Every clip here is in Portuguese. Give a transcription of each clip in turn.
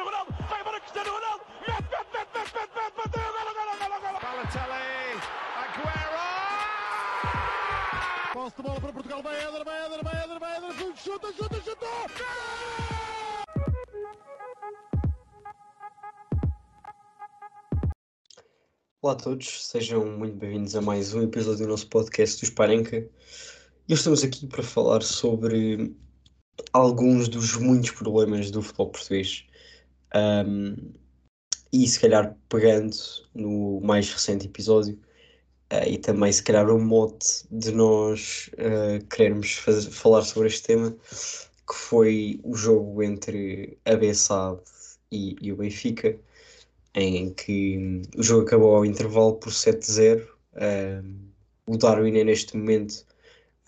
Cristiano Ronaldo, vai embora Cristiano Ronaldo, mete, mete, mete, mete, mete, mete, bateu, golo, golo, golo, golo. Balotelli, Aguero! Posse de bola para Portugal, vai Éder, vai Éder, vai Éder, vai Éder, chuta, chuta, chuta! Olá a todos, sejam muito bem-vindos a mais um episódio do nosso podcast do Sparenca. E hoje estamos aqui para falar sobre alguns dos muitos problemas do futebol português. Um, e se calhar pegando no mais recente episódio uh, e também se calhar o mote de nós uh, querermos fazer, falar sobre este tema, que foi o jogo entre a Bessade e, e o Benfica em que o jogo acabou ao intervalo por 7-0. Uh, o Darwin é neste momento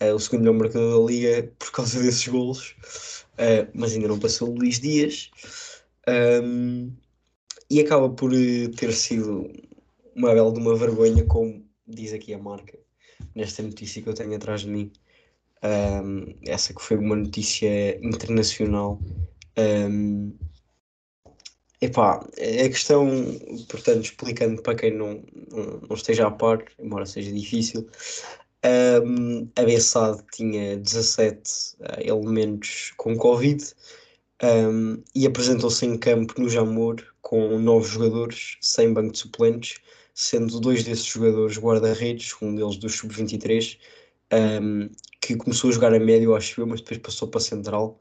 uh, o segundo melhor marcador da liga por causa desses golos, uh, mas ainda não passou o Luís Dias. Um, e acaba por ter sido uma bela de uma vergonha, como diz aqui a marca, nesta notícia que eu tenho atrás de mim. Um, essa que foi uma notícia internacional. Um, Epá, a questão, portanto, explicando para quem não, não, não esteja a par, embora seja difícil, um, a Bessade tinha 17 uh, elementos com Covid um, e apresentou-se em campo no Jamor com nove jogadores, sem banco de suplentes, sendo dois desses jogadores guarda-redes, um deles do Sub-23, um, que começou a jogar a médio, acho eu, mas depois passou para central.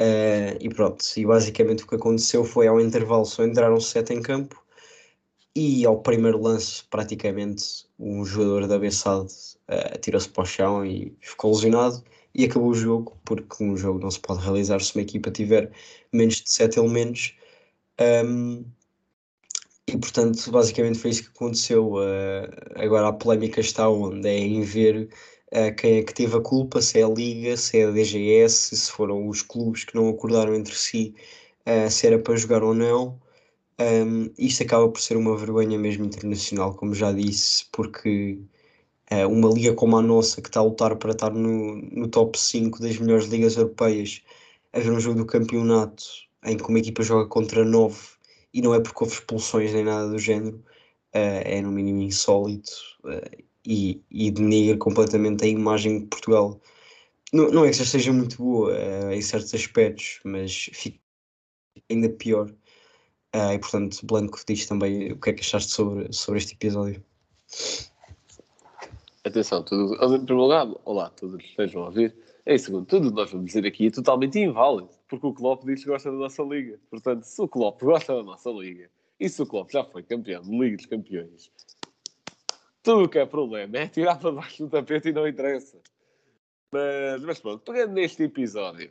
Uh, e pronto, e basicamente o que aconteceu foi ao intervalo só entraram sete em campo e ao primeiro lance praticamente um jogador da Bessade uh, tirou-se para o chão e ficou lesionado e acabou o jogo, porque um jogo não se pode realizar se uma equipa tiver menos de sete elementos um, e portanto basicamente foi isso que aconteceu uh, agora a polémica está onde? É em ver uh, quem é que teve a culpa, se é a Liga, se é a DGS, se foram os clubes que não acordaram entre si uh, se era para jogar ou não. Um, isto acaba por ser uma vergonha mesmo internacional, como já disse, porque uh, uma liga como a nossa, que está a lutar para estar no, no top 5 das melhores ligas europeias, a ver um jogo do campeonato em que uma equipa joga contra 9 e não é porque houve expulsões nem nada do género, uh, é no mínimo insólito. Uh, e, e denigra completamente a imagem de Portugal. Não, não é que já seja muito boa uh, em certos aspectos, mas fica ainda pior. Uh, e portanto, Blanco diz também o que é que achaste sobre, sobre este episódio. Atenção, tudo, em primeiro lugar, olá, todos que estejam a ouvir. Em segundo, tudo nós vamos dizer aqui é totalmente inválido, porque o Klopp diz que gosta da nossa liga. Portanto, se o Klopp gosta da nossa liga, e se o Klopp já foi campeão de Liga dos Campeões, tudo o que é problema é tirar para baixo do tapete e não interessa. Mas, mas pronto, pegando neste episódio,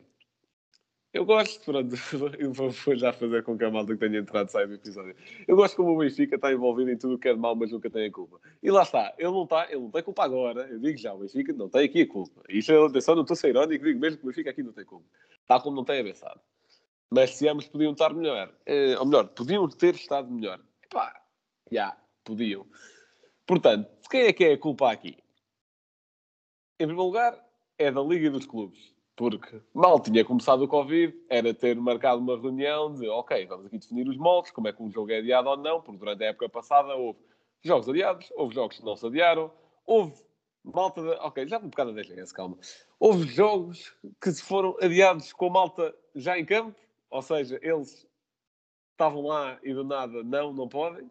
eu gosto, pronto, eu vou já fazer com que a malta que tenha entrado saia do episódio. Eu gosto como o Benfica está envolvido em tudo o que é de mal, mas nunca tem a culpa. E lá está, ele não, está, ele não tem culpa agora. Eu digo já, o Benfica não tem aqui a culpa. Isto é atenção, não estou a ser irónico, digo mesmo que o Benfica aqui não tem culpa. Tal como não tem avançado. Mas se ambos podiam estar melhor, eh, ou melhor, podiam ter estado melhor. Pá, já, podiam. Portanto, quem é que é a culpa aqui? Em primeiro lugar, é da Liga dos Clubes. Porque mal tinha começado o Covid, era ter marcado uma reunião de ok, vamos aqui definir os moldes, como é que um jogo é adiado ou não, porque durante a época passada houve jogos adiados, houve jogos que não se adiaram, houve malta de... Ok, já um bocado da DGS, calma. Houve jogos que se foram adiados com malta já em campo, ou seja, eles estavam lá e do nada não, não podem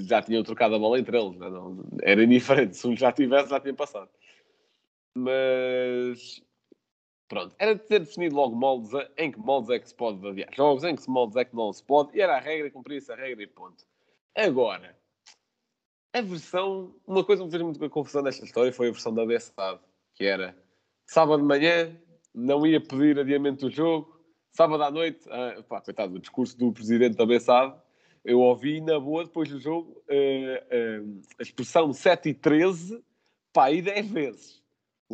já tinham trocado a bola entre eles. Não, não, era indiferente. Se um já tivesse, já tinha passado. Mas pronto, era de ter definido logo moldes em que moldes é que se pode adiar jogos, em que moldes é que não se pode, e era a regra, cumprir-se a regra e ponto. Agora, a versão, uma coisa que me fez muito confusão nesta história foi a versão da Bessade, que era sábado de manhã, não ia pedir adiamento do jogo, sábado à noite, ah, pá, coitado, o discurso do presidente da Bessade, eu ouvi na boa, depois do jogo, uh, uh, a expressão 7 e 13, pá, aí 10 vezes.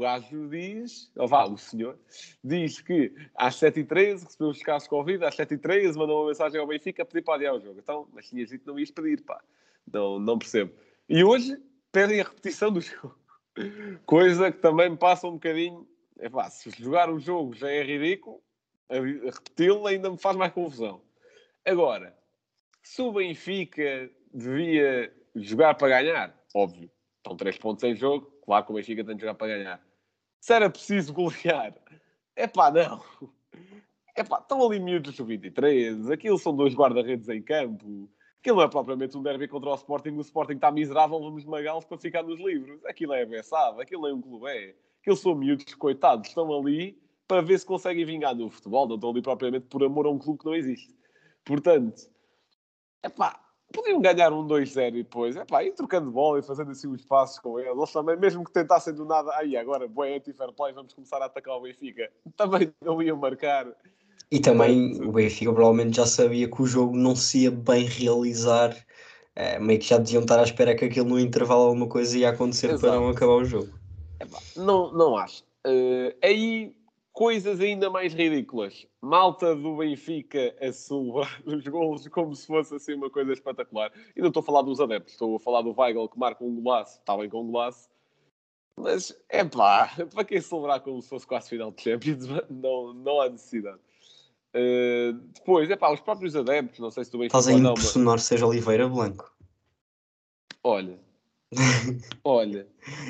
O gajo diz, ou vá, o senhor, diz que às 7 e 13 recebeu os casos de Covid, às 7 e 13 mandou uma mensagem ao Benfica a pedir para adiar o jogo. Então, mas tinha dito que não ias pedir, pá. Não, não percebo. E hoje pedem a repetição do jogo. Coisa que também me passa um bocadinho. É pá, se jogar o jogo já é ridículo, repeti-lo ainda me faz mais confusão. Agora, se o Benfica devia jogar para ganhar, óbvio, estão três pontos em jogo, claro que o Benfica tem de jogar para ganhar. Se era preciso golear, é pá, não. É pá, estão ali miúdos do 23, aquilo são dois guarda-redes em campo. Aquilo não é propriamente um derby contra o Sporting, o Sporting está miserável, vamos esmagá-los para ficar nos livros. Aquilo é abençado, aquilo é um clube, é. Aquilo são miúdos coitados, estão ali para ver se conseguem vingar no futebol, não estão ali propriamente por amor a um clube que não existe. Portanto, é pá, podiam ganhar um 2-0 e depois, é pá, ir trocando bola e fazendo assim os passos com eles. Eles também, mesmo que tentassem do nada, aí agora, boa anti-fair play, vamos começar a atacar o Benfica, também não iam marcar. E também o Benfica provavelmente já sabia que o jogo não se ia bem realizar. É, meio que já deviam estar à espera que aquilo no intervalo alguma coisa ia acontecer Exato. para não acabar o jogo. Epá, não, não acho. Uh, aí, coisas ainda mais ridículas. Malta do Benfica a celebrar os golos como se fosse assim uma coisa espetacular. E não estou a falar dos adeptos, estou a falar do Weigl que marca um golaço. Está bem com um golaço. Mas, é pá, para quem celebrar como se fosse quase final de Champions, não, não há necessidade. Uh, depois, é pá, os próprios adeptos, não sei se tu bem Estás a impressionar seja Oliveira Blanco. Olha, olha,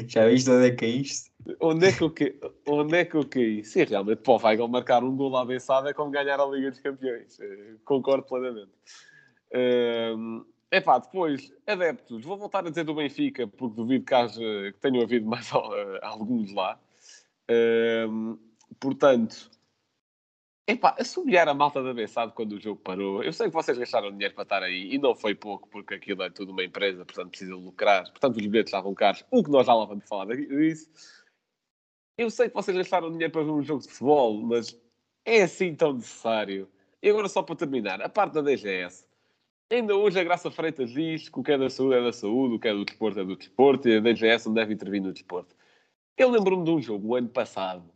Já viste onde é que é isto? onde é que eu, ca... onde é que eu caí? Sim, realmente, para o Weigl marcar um gol à abençada é como ganhar a Liga dos Campeões. Uh, concordo plenamente. Uh, é pá, depois, adeptos, vou voltar a dizer do Benfica, porque duvido que, haja, que tenham havido mais alguns lá. Uh, portanto, Epá, assobiar a malta da Bessade quando o jogo parou. Eu sei que vocês gastaram dinheiro para estar aí e não foi pouco, porque aquilo é tudo uma empresa, portanto precisa lucrar. Portanto, os bilhetes estavam caros, o que nós já lá vamos falar disso. Eu sei que vocês gastaram dinheiro para ver um jogo de futebol, mas é assim tão necessário. E agora, só para terminar, a parte da DGS. Ainda hoje a Graça Freitas diz que o que é da saúde é da saúde, o que é do desporto é do desporto e a DGS não deve intervir no desporto. Eu lembro-me de um jogo, o ano passado,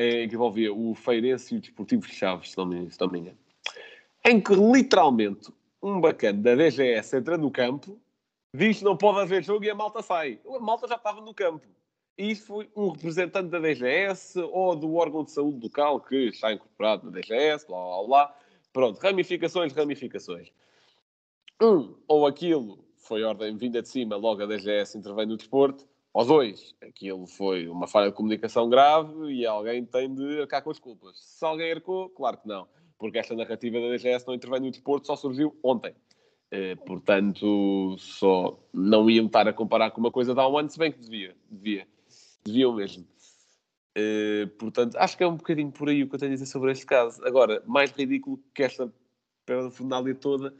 é, que envolvia o Feirense e o Desportivo de Chaves, se não me engano, em que literalmente um bacana da DGS entra no campo, diz que não pode haver jogo e a malta sai. A malta já estava no campo. E isso foi um representante da DGS ou do órgão de saúde local que está incorporado na DGS, blá blá blá. Pronto, ramificações, ramificações. Um, ou aquilo foi ordem vinda de cima, logo a DGS intervém no desporto, ou dois, aquilo foi uma falha de comunicação grave e alguém tem de arcar com as culpas. Se alguém arcou, claro que não, porque esta narrativa da DGS não intervém no desporto, só surgiu ontem. Eh, portanto, só não iam estar a comparar com uma coisa de há um ano, se bem que devia, devia, deviam mesmo. Eh, portanto, acho que é um bocadinho por aí o que eu tenho a dizer sobre este caso. Agora, mais ridículo que esta parafernália toda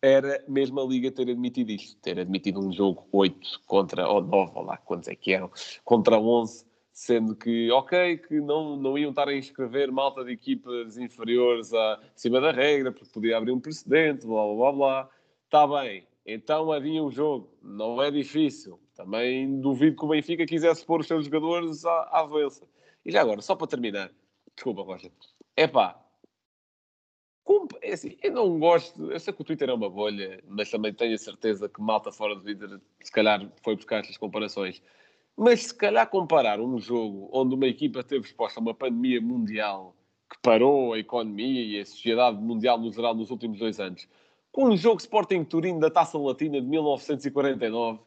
era mesmo a Liga ter admitido isto, ter admitido um jogo 8 contra, ou 9, ou lá quantos é que eram, contra 11, sendo que, ok, que não, não iam estar a inscrever malta de equipas inferiores acima da regra, porque podia abrir um precedente, blá blá blá. Está bem, então havia um jogo, não é difícil. Também duvido que o Benfica quisesse pôr os seus jogadores à, à doença. E já agora, só para terminar, desculpa, Rocha, é pá, é assim, eu não gosto, eu sei que o Twitter é uma bolha, mas também tenho a certeza que malta fora do Twitter, se calhar, foi buscar estas comparações. Mas se calhar comparar um jogo onde uma equipa esteve exposta a uma pandemia mundial que parou a economia e a sociedade mundial no geral nos últimos dois anos, com um jogo Sporting Turino da Taça Latina de 1949,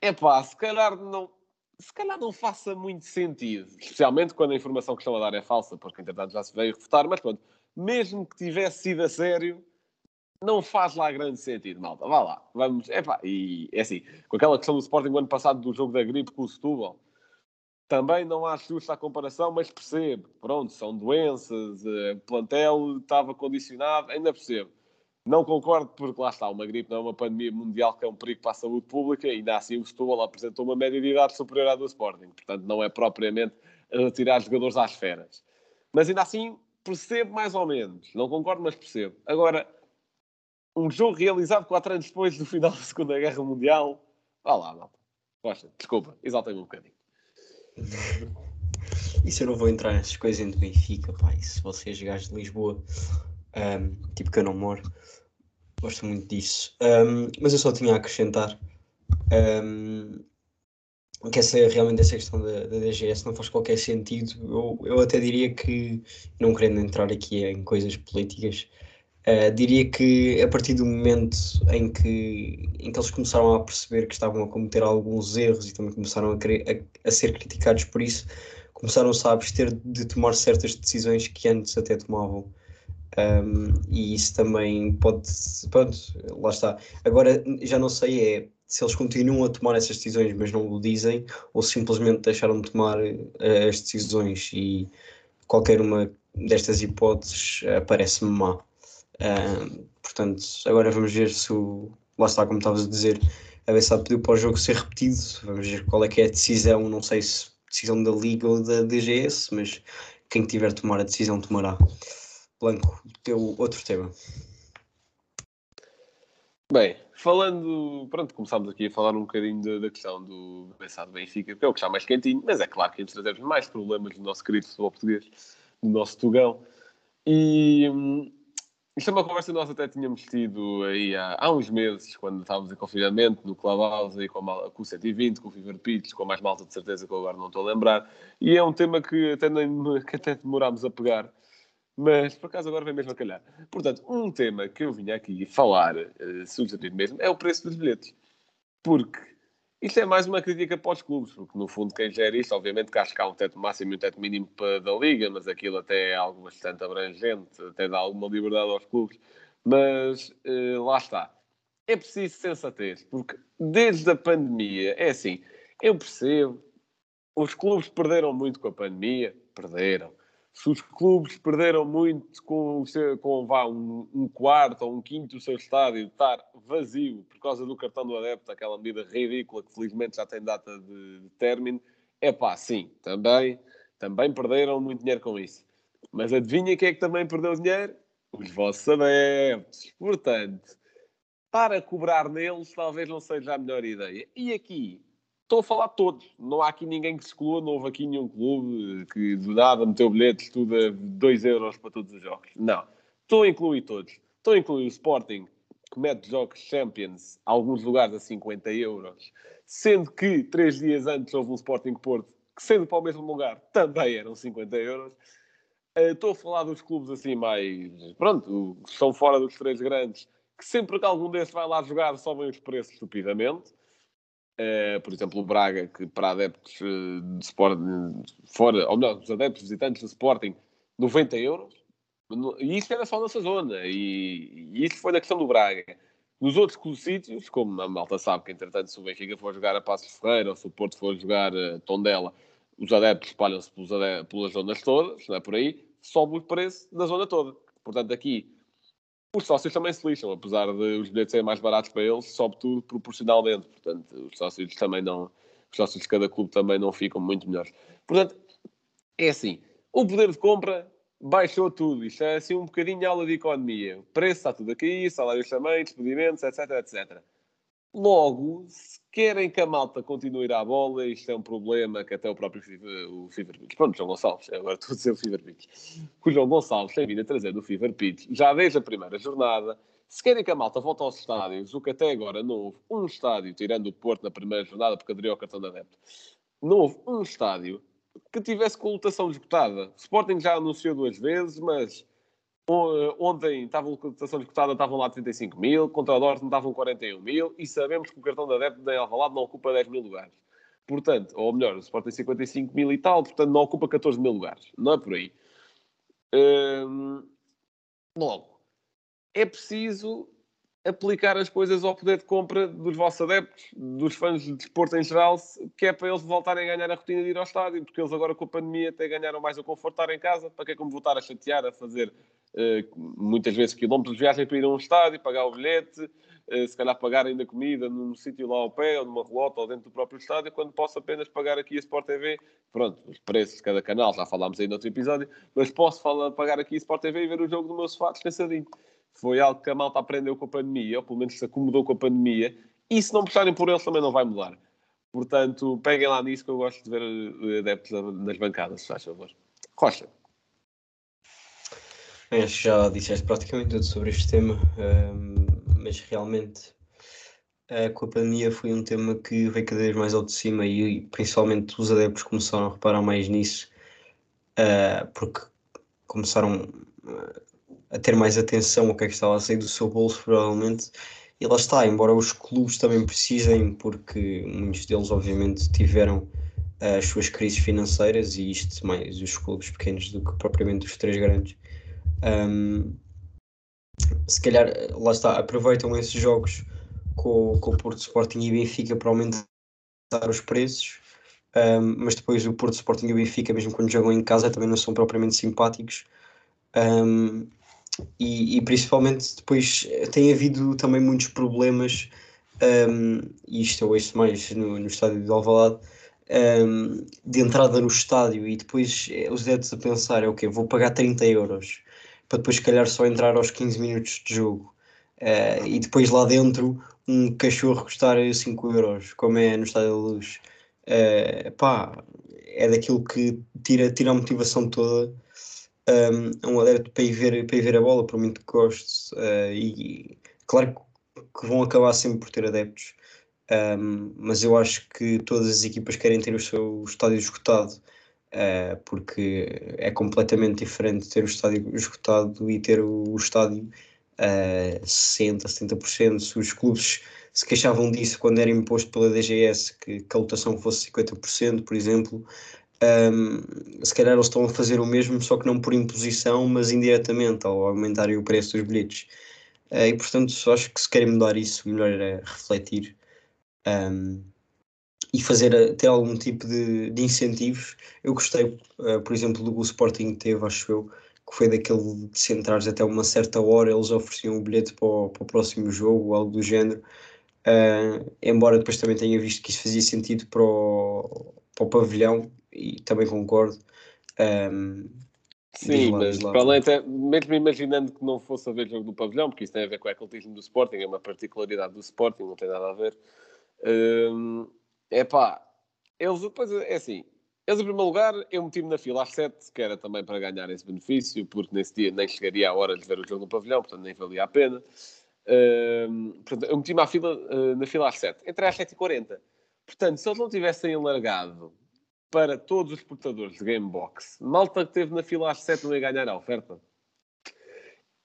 é pá, se calhar não, se calhar não faça muito sentido, especialmente quando a informação que estão a dar é falsa, porque entretanto já se veio refutar, mas pronto, mesmo que tivesse sido a sério, não faz lá grande sentido, malta. Vá lá, vamos. Epá, e é assim, com aquela questão do Sporting do ano passado do jogo da gripe com o Setúbal, também não acho justa a comparação, mas percebo. Pronto, são doenças, eh, o plantel estava condicionado, ainda percebo. Não concordo porque lá está, uma gripe não é uma pandemia mundial que é um perigo para a saúde pública, e ainda assim o Setúbal apresentou uma média de idade superior à do Sporting. Portanto, não é propriamente a tirar jogadores às feras. Mas ainda assim, percebo mais ou menos. Não concordo, mas percebo. Agora, um jogo realizado quatro anos depois do final da Segunda Guerra Mundial. Vá lá, malta. Poxa, desculpa, exaltei-me um bocadinho. Isso eu não vou entrar nessas coisas entre Benfica, pá. se vocês gajos de Lisboa, um, tipo que eu não moro, gosto muito disso. Um, mas eu só tinha a acrescentar um, que essa, realmente essa questão da, da DGS não faz qualquer sentido. Eu, eu até diria que, não querendo entrar aqui em coisas políticas, Uh, diria que a partir do momento em que, em que eles começaram a perceber que estavam a cometer alguns erros e também começaram a, querer, a, a ser criticados por isso, começaram-se a abster de tomar certas decisões que antes até tomavam. Um, e isso também pode. Pronto, lá está. Agora já não sei é se eles continuam a tomar essas decisões, mas não o dizem, ou simplesmente deixaram de tomar uh, as decisões e qualquer uma destas hipóteses uh, parece-me má. Uh, portanto, agora vamos ver se o. Lá está, como estavas a dizer, a Bessade pediu para o jogo ser repetido. Vamos ver qual é que é a decisão. Não sei se decisão da Liga ou da DGS, mas quem tiver de tomar a decisão tomará. Blanco, teu outro tema. Bem, falando, pronto, começámos aqui a falar um bocadinho da, questão do Bessado Benfica, que é o que está mais quentinho, mas é claro que antes trazemos mais problemas do nosso querido futebol português, do nosso Tugão. E hum, isto é uma conversa que nós até tínhamos tido aí há, há uns meses, quando estávamos em confinamento, no Clubhouse, aí com, a, com o 120, com o Fever Pitch, com mais malta de certeza que eu agora não estou a lembrar. E é um tema que até, nem, que até demorámos a pegar, mas por acaso agora vem mesmo a calhar. Portanto, um tema que eu vinha aqui falar, uh, substituir mesmo, é o preço dos bilhetes. Porque isto é mais uma crítica para os clubes, porque no fundo quem gera isto, obviamente que acho que há um teto máximo e um teto mínimo para, da Liga, mas aquilo até é algo bastante abrangente, até dá alguma liberdade aos clubes. Mas uh, lá está. É preciso sensatez, porque desde a pandemia, é assim, eu percebo, os clubes perderam muito com a pandemia, perderam se os clubes perderam muito com, com vá, um, um, quarto ou um quinto do seu estádio estar vazio por causa do cartão do adepto, aquela medida ridícula que felizmente já tem data de, de término, é pá, sim, também, também perderam muito dinheiro com isso. Mas adivinha quem é que também perdeu dinheiro? Os vossos adeptos. Portanto, para cobrar neles talvez não seja a melhor ideia. E aqui, estou a falar de todos. Não há aqui ninguém que se exclua, não houve aqui nenhum clube que do nada meteu bilhetes tudo a 2 euros para todos os jogos. Não. Estou a incluir todos. Estou a incluir o Sporting, que mete jogos Champions, alguns lugares a 50 euros, sendo que três dias antes houve um Sporting Porto, que sendo para o mesmo lugar, também eram 50 euros. Eh, estou a falar dos clubes assim mais, pronto, estão fora dos três grandes, que sempre que algum desses vai lá jogar sobem os preços estupidamente. Uh, por exemplo, o Braga, que para adeptos uh, de Sporting, fora, ou melhor, os adeptos visitantes do Sporting, 90 euros. E isso era só nessa zona. E, e isso foi na questão do Braga. Nos outros sítios, como a malta sabe que, entretanto, se o Benfica for jogar a Passos Ferreira ou se o Porto for jogar a Tondela, os adeptos espalham-se pelas zonas todas, não é por aí, sobe o preço da zona toda. Portanto, aqui os sócios também se lixam, apesar de os bilhetes serem mais baratos para eles, sobe tudo proporcionalmente. Portanto, os sócios também não, os sócios de cada clube também não ficam muito melhores. Portanto, é assim, o poder de compra baixou tudo. Isto é assim um bocadinho aula de economia. O preço está tudo a cair, salários também, despedimentos, etc, etc. Logo, se querem que a malta continue a bola, isto é um problema que até o próprio o Fever Pitch, pronto, João Gonçalves, agora estou a dizer o Fever Pitch, que o João Gonçalves tem vindo a trazer do Fever Pitch, já desde a primeira jornada, se querem que a malta volte aos estádios, o que até agora não houve um estádio, tirando o Porto na primeira jornada, porque aderiu ao cartão de adepto, não houve um estádio que tivesse com lotação esgotada. O Sporting já anunciou duas vezes, mas ontem estavam a cotação esgotada, estavam lá 35 mil, contra o Dortmund estavam 41 mil, e sabemos que o cartão de adepto em Alvalade não ocupa 10 mil lugares. Portanto, ou melhor, o Sport tem 55 mil e tal, portanto não ocupa 14 mil lugares. Não é por aí. Hum, logo, é preciso aplicar as coisas ao poder de compra dos vossos adeptos, dos fãs de desporto em geral, que é para eles voltarem a ganhar a rotina de ir ao estádio, porque eles agora com a pandemia até ganharam mais o conforto de estar em casa, para que é como voltar a chatear, a fazer muitas vezes quilómetros de viagem para ir a um estádio, pagar o bilhete, uh, se calhar pagar ainda comida num sítio lá ao pé, ou numa relota, ou dentro do próprio estádio, quando posso apenas pagar aqui a Sport TV, pronto, os preços de cada canal, já falámos aí no outro episódio, mas posso falar, pagar aqui a Sport TV e ver o jogo do meu sofá descansadinho foi algo que a malta aprendeu com a pandemia, ou pelo menos se acomodou com a pandemia, e se não puxarem por eles também não vai mudar. Portanto, peguem lá nisso que eu gosto de ver eh, adeptos nas bancadas, se faz favor. Rocha. Acho que já disseste praticamente tudo sobre este tema, um, mas realmente com a pandemia foi um tema que veio cada vez mais ao de cima e, principalmente os adeptos começaram a reparar mais nisso, uh, porque começaram uh, a ter mais atenção ao que é que estava a sair do seu bolso, provavelmente. E lá está, embora os clubes também precisem, porque muitos deles, obviamente, tiveram uh, as suas crises financeiras, e isto mais os clubes pequenos do que propriamente os três grandes. Um, se calhar, lá está, aproveitam esses jogos com, com o Porto Sporting e Benfica para aumentar os preços, um, mas depois o Porto Sporting e Benfica, mesmo quando jogam em casa, também não são propriamente simpáticos. Um, e, e, principalmente depois tem havido também muitos problemas, um, e isto eu ouço mais no, no estádio de Alvalade, um, de entrada no estádio e depois eh, os adeptos a pensar, é quê? Vou pagar 30 euros para depois, se calhar, só entrar aos 15 minutos de jogo. Uh, e depois lá dentro um cachorro custar 5 euros, como é no Estádio da Luz. Uh, pá, é daquilo que tira, tira a motivação toda um, um adepto para ir, ver, para ir ver a bola, por muito que goste. Uh, e claro que vão acabar sempre por ter adeptos, um, mas eu acho que todas as equipas querem ter o seu estádio esgotado, uh, porque é completamente diferente ter o estádio esgotado e ter o, estádio uh, 60%, 70%. Se os clubes se queixavam disso quando era imposto pela DGS que, que a lotação fosse 50%, por exemplo, um, se calhar eles estão a fazer o mesmo, só que não por imposição, mas indiretamente, ao aumentarem o preço dos bilhetes. Uh, e portanto, acho que se querem mudar isso, melhor era refletir um, e fazer ter algum tipo de, de incentivos. Eu gostei, uh, por exemplo, do que o Sporting teve, acho eu, que foi daquele de se entrares até uma certa hora, eles ofereciam o bilhete para o, para o próximo jogo, algo do género. Uh, embora depois também tenha visto que isso fazia sentido para o, para o pavilhão, e também concordo. Um, Sim, mas para além até, mesmo imaginando que não fosse haver jogo do pavilhão, porque isso tem a ver com o ecletismo do Sporting, é uma particularidade do Sporting, não tem nada a ver. É pá, eles depois, é assim, eles em primeiro lugar, eu meti-me na fila às 7, que era também para ganhar esse benefício, porque nesse dia nem chegaria a hora de ver o jogo no pavilhão, portanto nem valia a pena. portanto, eu meti-me fila, uh, na fila às 7, entrei às 7h40. Portanto, se eles não tivessem alargado para todos os portadores de Gamebox, malta que teve na fila às 7 não ia ganhar a oferta.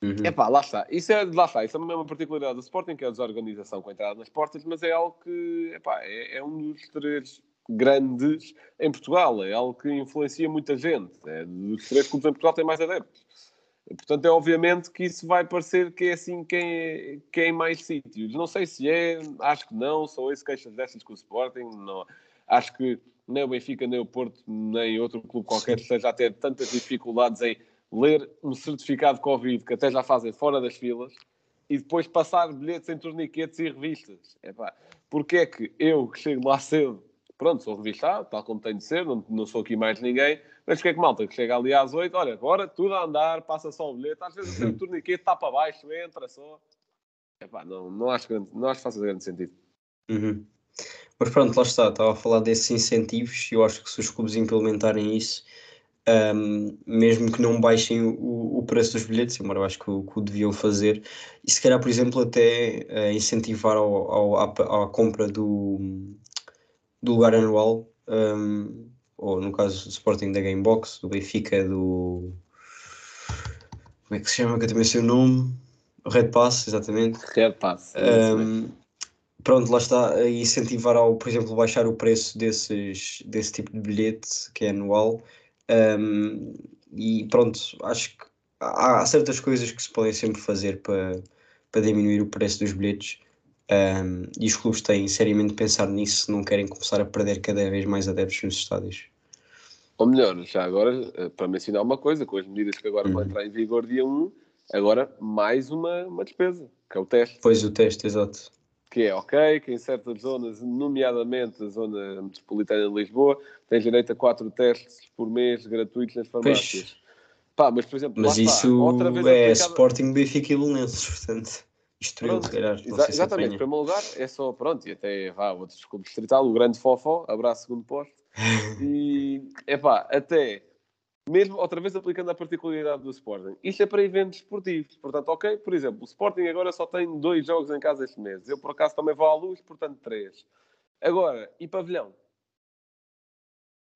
Uhum. Epá, lá está. Isso é, lá está. Isso é uma particularidade do Sporting, que é a desorganização com a entrada nas portas, mas é algo que epá, é, é, um dos três grandes em Portugal. É algo que influencia muita gente. É, dos três clubes em Portugal tem mais adeptos. Portanto, é obviamente que isso vai parecer que é assim quem é, quem é mais sítios. Não sei se é, acho que não. São esse queixas dessas com o Sporting. Não. Acho que nem o Benfica, nem o Porto, nem outro clube qualquer esteja a ter tantas dificuldades em ler um certificado de Covid que até já fazem fora das filas e depois passar bilhetes em torniquetes e revistas. Epá, porque é que eu que chego lá cedo, pronto, sou revistado, tal como tenho de ser, não, não sou aqui mais ninguém, mas porque é que malta que chega ali às 8, olha, agora tudo a andar, passa só o bilhete, às vezes o torniquete está para baixo, entra só. Epá, não, não, acho, grande, não acho que faça grande sentido. Uhum. Mas pronto, lá está, estava a falar desses incentivos e eu acho que se os clubes implementarem isso, um, mesmo que não baixem o, o, preço dos bilhetes, embora eu acho que o, que o deviam fazer, e se calhar, por exemplo, até uh, incentivar ao, ao, à, à, compra do, do lugar anual, um, ou no caso do Sporting da Gamebox, do Benfica, do. Como é que se chama? Que eu também sei o nome. Red Pass, exatamente. Red Pass. Um, pronto, lá está, a incentivar ao, por exemplo, baixar o preço desses, desse tipo de bilhete, que é anual. Um, e pronto, acho que há, certas coisas que se podem sempre fazer para, para diminuir o preço dos bilhetes. Um, e os clubes têm seriamente pensar nisso se não querem começar a perder cada vez mais adeptos nos estádios. Ou melhor, já agora, eh, para mencionar uma coisa, com as medidas que agora uhum. vão entrar em vigor dia 1, agora mais uma, uma despesa, que é o teste. Pois, o teste, exato que é ok, que em certas zonas, nomeadamente a zona metropolitana de Lisboa, tens direito a quatro testes por mês gratuitos nas farmácias. Pá, mas, por exemplo, mas isso vez é aplicada... Sporting, Benfica e Belenenses, portanto, instruiu, se calhar. Exa exatamente, em primeiro lugar, é só, pronto, e até vá, outros clubes distrital, o grande Fofó, abraço segundo posto, e, é pá, até mesmo outra vez aplicando a particularidade do Sporting. Isto é para eventos esportivos. Portanto, ok, por exemplo, o Sporting agora só tem dois jogos em casa este mês. Eu, por acaso, também vou à luz, portanto, três. Agora, e pavilhão?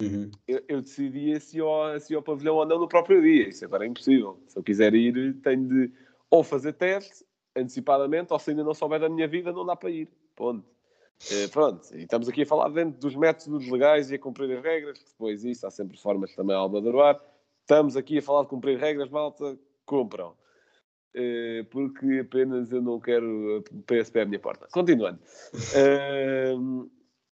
Uhum. eu, eu decidia se ia, se ia ao pavilhão ou não no próprio dia. Isso agora é impossível. Se eu quiser ir, tenho de ou fazer teste antecipadamente, ou se ainda não souber da minha vida, não dá para ir. Ponto. Eh, pronto, e estamos aqui a falar dentro dos métodos legais e a cumprir as regras. Depois isso, há sempre formas também a almadorar. Estamos aqui a falar de cumprir regras, malta, cumpram. Eh, porque apenas eu não quero PSP à minha porta. Continuando. Eh,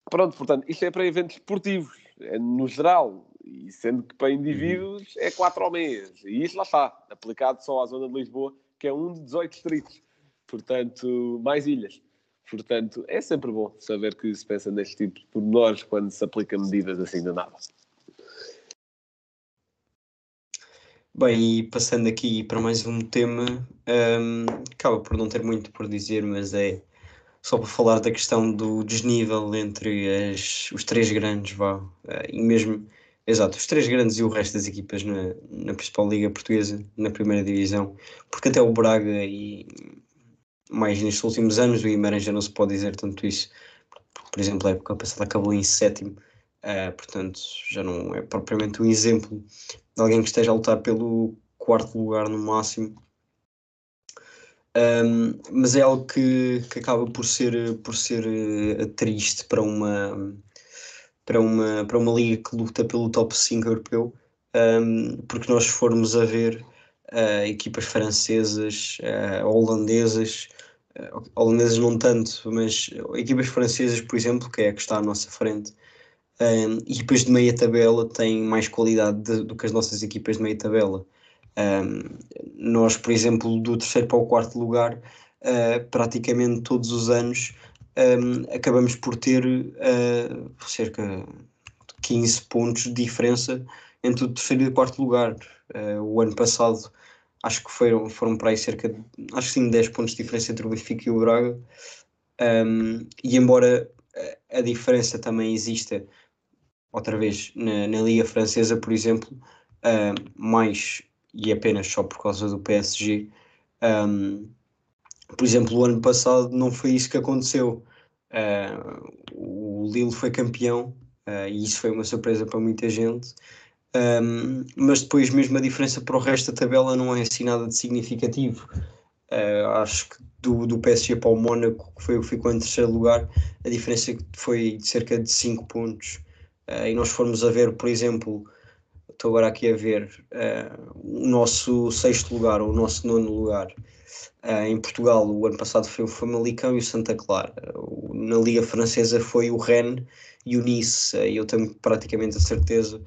pronto, portanto, isto é para eventos esportivos, é no geral, e sendo que para indivíduos é 4 ao mês. E isso lá está, aplicado só à zona de Lisboa, que é um de 18 distritos. Portanto, mais ilhas. Portanto, é sempre bom saber que se pensa neste tipo de pormenores quando se aplica medidas assim de nada. Bem, e passando aqui para mais um tema, hum, acaba por não ter muito por dizer, mas é só para falar da questão do desnível entre as, os três grandes, vá, eh, e mesmo, exato, os três grandes e o resto das equipas na, na principal liga portuguesa, na primeira divisão, porque até o Braga e mais nestes últimos anos, o Guimarães já não se pode dizer tanto isso, por exemplo, a época passada acabou em sétimo, Uh, portanto, já não é propriamente um exemplo de alguém que esteja a lutar pelo quarto lugar no máximo. Um, mas é algo que, que acaba por ser, por ser uh, triste para uma, para, uma, para uma liga que luta pelo top 5 europeu, um, porque nós formos a ver uh, equipas francesas, holandesas, holandesas não tanto, mas equipas francesas, por exemplo, que é a que está à nossa frente, um, e depois de meia tabela tem mais qualidade de, do que as nossas equipas de meia tabela. Um, nós, por exemplo, do terceiro para o quarto lugar, uh, praticamente todos os anos um, acabamos por ter uh, cerca de 15 pontos de diferença entre o terceiro e o quarto lugar. Uh, o ano passado acho que foram, foram para aí cerca de acho que sim, 10 pontos de diferença entre o Benfica e o Braga. Um, e embora a diferença também exista outra vez na, na Liga Francesa, por exemplo, uh, mais e apenas só por causa do PSG. Um, por exemplo, o ano passado não foi isso que aconteceu. Uh, o Lille foi campeão uh, e isso foi uma surpresa para muita gente. Um, mas depois, mesmo a diferença para o resto da tabela não é assim nada de significativo. Uh, acho que do, do PSG para o Mónaco, que foi o que ficou em terceiro lugar, a diferença foi de cerca de 5 pontos. Uh, e nós formos a ver, por exemplo, estou agora aqui a ver uh, o nosso sexto lugar, ou o nosso nono lugar. Em Portugal, o ano passado foi o Famalicão e o Santa Clara. na Liga Francesa foi o Rennes e o Nice. Eu tenho praticamente a certeza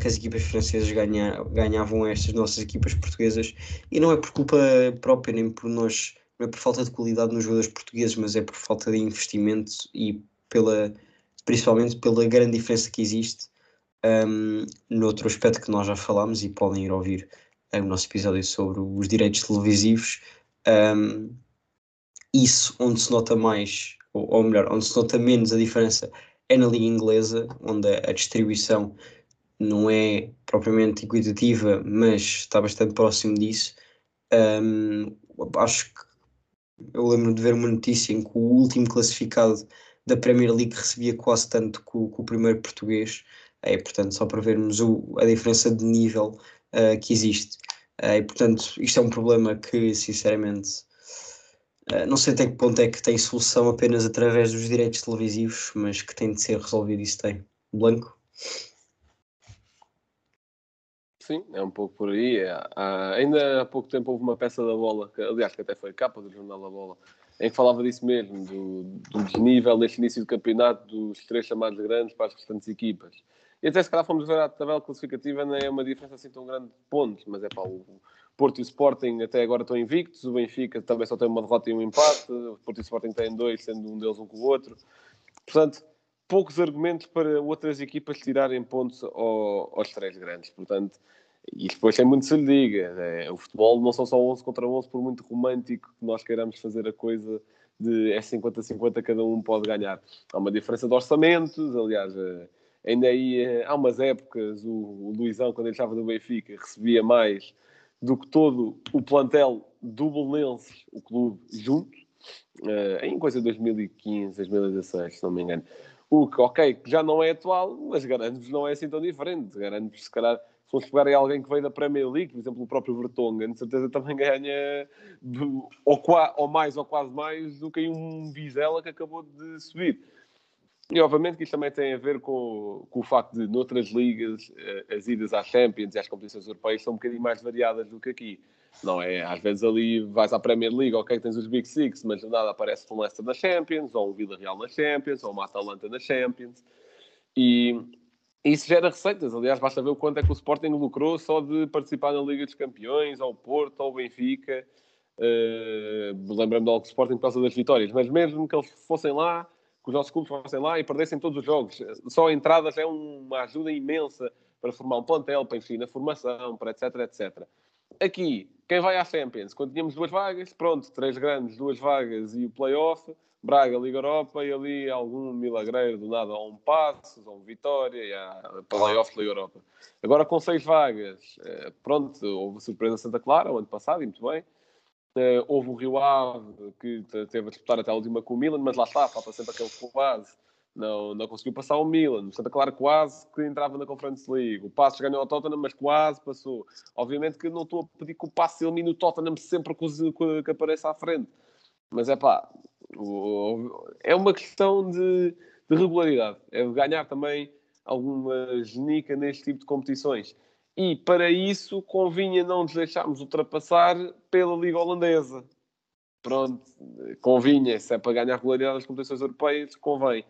que as equipas francesas ganha, ganhavam estas nossas equipas portuguesas. E não é por culpa própria, nem por nós, não é por falta de qualidade nos jogadores portugueses, mas é por falta de investimento e pela principalmente pela grande diferença que existe um, no outro aspecto que nós já falámos e podem ir ouvir o nosso episódio sobre os direitos televisivos. Um, isso onde se nota mais, ou, ou, melhor, onde se nota menos a diferença é na liga inglesa, onde a, a distribuição não é propriamente equitativa, mas está bastante próximo disso. Um, acho que eu lembro de ver uma notícia em que o último classificado da Premier League recebia quase tanto que o, que o primeiro português. É, portanto, só para vermos o, a diferença de nível uh, que existe. Uh, e, portanto, isto é um problema que, sinceramente, uh, não sei até que ponto é que tem solução apenas através dos direitos televisivos, mas que tem de ser resolvido. Isso tem. Blanco? Sim, é um pouco por aí. É, há, ainda há pouco tempo houve uma peça da bola, que, aliás, que até foi capa do Jornal da Bola, em que falava disso mesmo, do, do desnível neste início do campeonato dos três chamados grandes para as restantes equipas. E até se calhar fomos ver a tabela classificativa, não é uma diferença assim tão grande de pontos, mas é para o Porto e o Sporting até agora estão invictos, o Benfica também só tem uma derrota e um empate, o Porto e o Sporting têm dois, sendo um deles um com o outro. Portanto, poucos argumentos para outras equipas tirarem pontos ao, aos três grandes. Portanto, e depois tem muito se lhe diga. É, o futebol não são só 11 contra 11, por muito romântico que nós queiramos fazer a coisa de é 50-50, cada um pode ganhar. Há uma diferença de orçamentos, aliás, eh, ainda aí eh, há umas épocas, o, o Luizão, quando ele estava no Benfica, recebia mais do que todo o plantel do Belenenses, o clube, junto, uh, em coisa de 2015, 2016, se não me engano. O que, ok, já não é atual, mas garanto-vos não é assim tão diferente. Garanto-vos, se calhar, se fosse pegar alguém que veio da Premier League, por exemplo, o próprio Vertonghen, de certeza também ganha ou, ou mais ou quase mais do que um Vizela que acabou de subir. E obviamente que isto também tem a ver com, com, o facto de, noutras ligas, eh, as idas às Champions e às competições europeias são um bocadinho mais variadas do que aqui. Não é? Às vezes ali vais à Premier League, ok, tens os Big Six, mas nada aparece um Leicester na Champions, ou um Vila Real na Champions, ou uma Atalanta na Champions. E isso gera receitas. Aliás, basta ver o quanto é que o Sporting lucrou só de participar na Liga dos Campeões, ou o Porto, ou o Benfica. Uh, Lembro-me do Sporting por causa das vitórias, mas mesmo que eles fossem lá, que os nossos clubes fossem lá e perdessem todos os jogos, só entradas é uma ajuda imensa para formar um plantel, para investir na formação, para etc, etc. Aqui, quem vai à Champions? Quando tínhamos duas vagas, pronto, três grandes, duas vagas e o playoff, Braga, Liga Europa e ali algum milagreiro do nada, ou um Passos, ou um Vitória, e a playoff Liga Europa. Agora com seis vagas, eh, pronto, houve a surpresa Santa Clara, o ano passado, e muito bem. Eh, houve o Rio Ave, que teve a disputar até a última com o Milan, mas lá está, falta sempre aquele quase não, não conseguiu passar o Milan. O Santa Clara quase que entrava na Conference League. O Passos ganhou ao Tottenham, mas quase passou. Obviamente que não estou a pedir que o Passos elimine o Tottenham sempre que, que apareça à frente. Mas é pá, é uma questão de, de regularidade. É de ganhar também alguma genica neste tipo de competições. E para isso convinha não nos deixarmos ultrapassar pela Liga Holandesa. Pronto, convinha, se é para ganhar regularidade nas competições europeias, convém.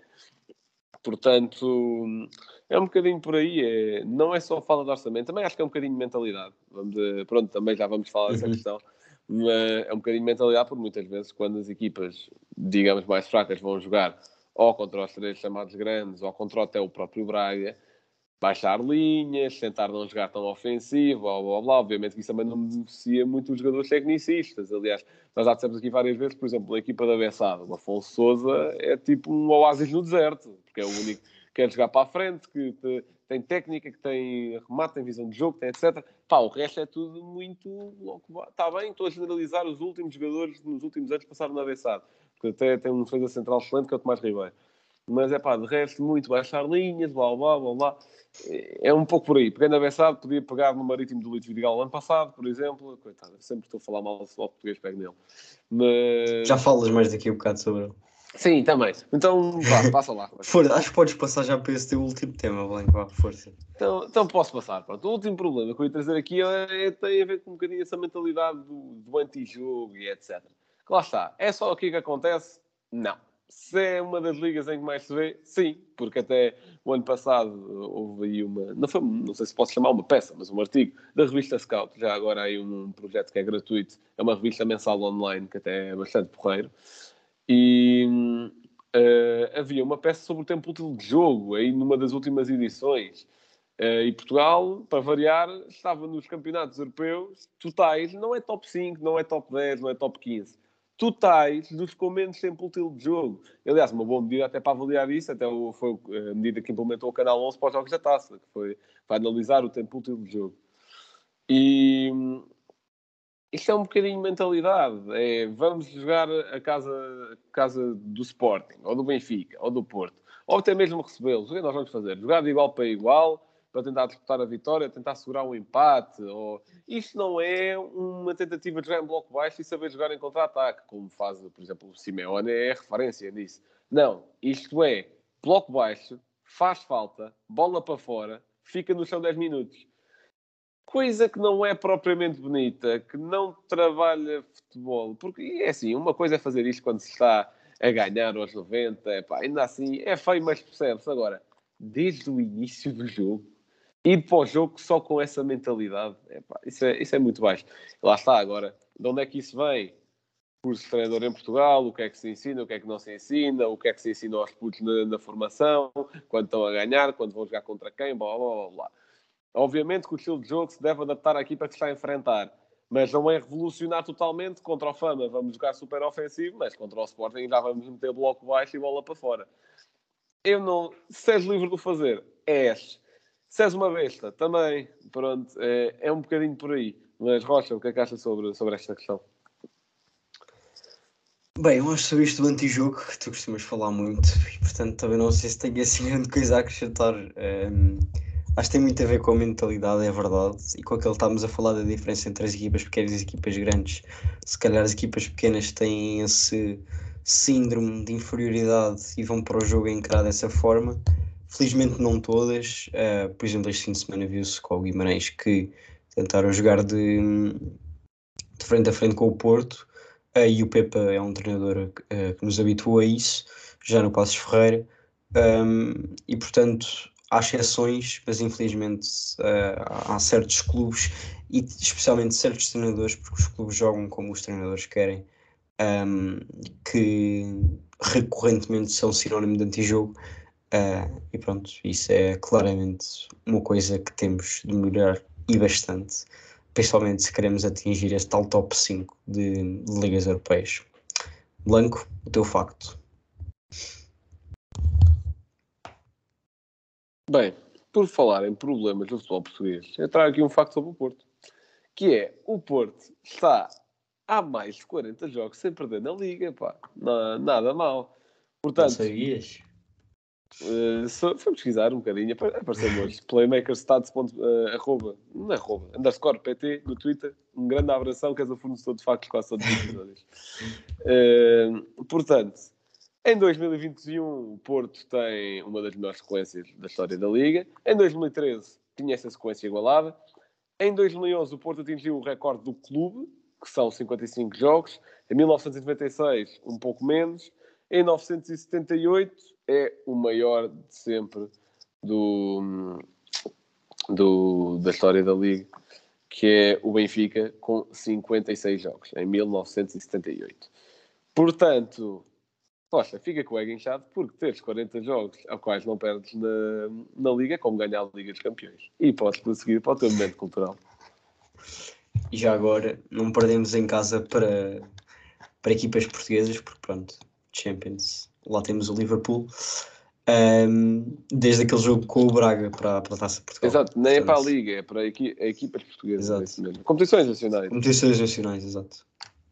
Portanto, é um bocadinho por aí. É, não é só fala de orçamento, também acho que é um bocadinho de mentalidade. Vamos, pronto, também já vamos falar dessa uhum. questão. Mas é um bocadinho de mentalidade, porque muitas vezes, quando as equipas, digamos, mais fracas vão jogar ou contra os três chamados grandes, ou contra até o próprio Braga, baixar linhas, tentar não jogar tão ofensivo, blá, blá, blá. Obviamente que isso também não beneficia muito os jogadores tecnicistas. Aliás, nós já dissemos aqui várias vezes, por exemplo, na equipa da Bessada, o Afonso Souza é tipo um oásis no deserto, porque é o único que quer jogar para a frente, que te, tem técnica, que tem remate, tem visão de jogo, tem etc. Pá, o resto é tudo muito... Está bem, estou a generalizar os últimos jogadores nos últimos anos passaram na Bessada, porque até tem um defesa central excelente que é o Tomás Ribeiro. Mas é pá, de resto, muito baixar linhas, blá blá blá blá é um pouco por aí. Pegando a Bessado, podia pegar no Marítimo do Luís Vidigal ano passado, por exemplo. Coitado, sempre estou a falar mal do futebol português, pego nele. Mas... Já falas mais daqui um bocado sobre ele. Sim, também. Então, vá, passa lá. For, acho que podes passar já para esse teu último tema, Blanco, vá, força. Então, então posso passar. Pronto. O último problema que eu ia trazer aqui é, tem a ver com um bocadinho essa mentalidade do, do anti-jogo e etc. Que lá está. É só aqui que acontece? Não. Se é uma das ligas em que mais se vê, sim, porque até o ano passado houve aí uma, não, foi, não sei se posso chamar uma peça, mas um artigo da revista Scout, já agora aí um projeto que é gratuito, é uma revista mensal online que até é bastante porreiro, e uh, havia uma peça sobre o tempo útil de jogo, aí numa das últimas edições, uh, e Portugal, para variar, estava nos campeonatos europeus totais, não é top 5, não é top 10, não é top 15 totais dos com menos tempo útil de jogo. Aliás, uma boa medida até para avaliar isso, até foi a medida que implementou o Canal 11 para os Jogos da Taça, que foi para analisar o tempo útil de jogo. E isto é um bocadinho mentalidade. É, vamos jogar a casa, casa do Sporting, ou do Benfica, ou do Porto, ou até mesmo recebê-los. O que é que nós vamos fazer? Jogar de igual para igual, para tentar disputar a vitória, tentar segurar um empate. Ou... Isto não é uma tentativa de jogar em bloco baixo e saber jogar em contra-ataque, como faz, por exemplo, o Simeone é referência nisso. Não, isto é bloco baixo, faz falta, bola para fora, fica no chão 10 minutos. Coisa que não é propriamente bonita, que não trabalha futebol. Porque é assim, uma coisa é fazer isto quando se está a ganhar aos 90, epá, ainda assim é feio, mas percebe-se. Agora, desde o início do jogo, ir para o jogo só com essa mentalidade, epá, isso, é, isso é muito baixo. lá está, agora, de onde é que isso vem? Curso de treinador em Portugal, o que é que se ensina, o que é que não se ensina, o que é que se ensina aos putos na, na formação, quando estão a ganhar, quando vão jogar contra quem, blá blá blá blá. Obviamente que o estilo de jogo se deve adaptar à equipa que está a enfrentar, mas não é revolucionar totalmente. Contra o Fama vamos jogar super ofensivo, mas contra o Sporting já vamos meter bloco baixo e bola para fora. Eu não. Se és livre de fazer, és és uma besta, também, pronto, é, é um bocadinho por aí. Mas, Rocha, o que é que achas sobre, sobre esta questão? Bem, eu acho sobre isto do antijogo que tu costumas falar muito e portanto também não sei se tenho assim grande coisa a acrescentar. Um, acho que tem muito a ver com a mentalidade, é verdade, e com aquilo que estávamos a falar da diferença entre as equipas pequenas e as equipas grandes. Se calhar as equipas pequenas têm esse síndrome de inferioridade e vão para o jogo encarar dessa forma. Felizmente não todas. Uh, por exemplo, este fim de semana viu-se com o Guimarães que tentaram jogar de, de frente a frente com o Porto Uh, e o Pepa é um treinador uh, que nos habituou a isso, já no Passos Ferreira, um, e portanto há exceções, mas infelizmente uh, há certos clubes e especialmente certos treinadores, porque os clubes jogam como os treinadores querem, um, que recorrentemente são sinónimo de antijogo. Uh, e pronto, isso é claramente uma coisa que temos de melhorar e bastante principalmente se queremos atingir este tal top 5 de, de ligas europeias. Blanco, o teu facto. Bem, por falar em problemas do futebol português, eu trago aqui um facto sobre o Porto, que é o Porto está há mais de 40 jogos sem perder na Liga, pá, nada mal. Portanto, Não sabias? Uh, fui pesquisar um bocadinho, apareceu hoje. Playmakerstats. Uh, arroba, não é arroba, underscore PT no Twitter. Um grande abração, que és o fornecedor de factos quase todos os episódios. Uh, portanto, em 2021, o Porto tem uma das melhores sequências da história da Liga. Em 2013, tinha essa sequência igualada. Em 2011, o Porto atingiu o recorde do clube, que são 55 jogos. Em 1996, um pouco menos. Em 1978 é o maior de sempre do, do, da história da Liga, que é o Benfica, com 56 jogos, em 1978. Portanto, poxa, fica com o ego inchado porque tens 40 jogos aos quais não perdes na, na Liga, como ganhar a Liga dos Campeões. E podes prosseguir para o teu momento cultural. E já agora, não perdemos em casa para, para equipas portuguesas, porque pronto, Champions. Lá temos o Liverpool. Um, desde aquele jogo com o Braga para, para a Taça Portugal. Exato, nem é para a Liga, é para equi equipas portuguesas. Exato. É Competições nacionais. Competições nacionais, exato.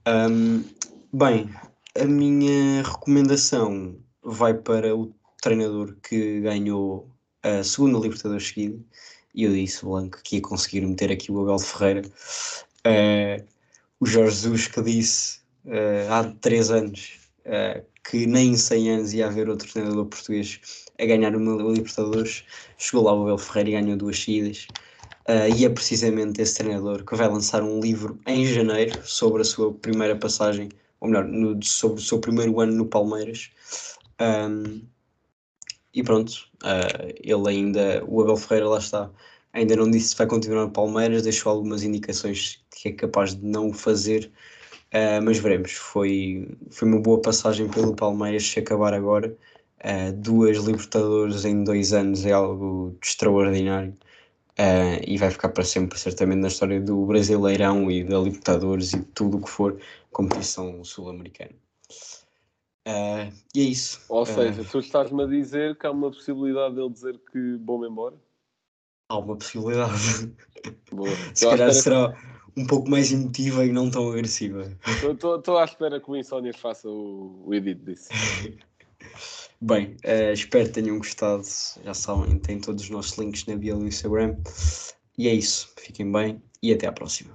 Um, bem, a minha recomendação vai para o treinador que ganhou a segunda Libertadores seguida. E eu disse, Blanco, que ia conseguir meter aqui o Abel Ferreira. Uh, o Jorge Jesus que disse uh, há três anos uh, que nem em 100 anos ia haver outro treinador português a ganhar uma Libertadores. Chegou lá o Abel Ferreira e ganhou duas seguidas. Uh, e é precisamente esse treinador que vai lançar um livro em janeiro sobre a sua primeira passagem, ou melhor, no, sobre o seu primeiro ano no Palmeiras. Um, e pronto, uh, ele ainda, o Abel Ferreira lá está, ainda não disse se vai continuar no Palmeiras, deixou algumas indicações que é capaz de não o fazer Uh, mas veremos, foi, foi uma boa passagem pelo Palmeiras se acabar agora. Uh, duas Libertadores em dois anos é algo extraordinário uh, e vai ficar para sempre, certamente, na história do Brasileirão e da Libertadores e tudo o que for competição sul-americana. e é isso. Ou seja, tu estás-me a dizer que há uma possibilidade dele dizer que vou-me embora? Há uma possibilidade. Boa. se calhar será. Que um pouco mais emotiva e não tão agressiva. Estou à espera que o Insónias faça o, o edit disso. Bem, uh, espero que tenham gostado. Já sabem, tem todos os nossos links na bio do Instagram. E é isso. Fiquem bem e até à próxima.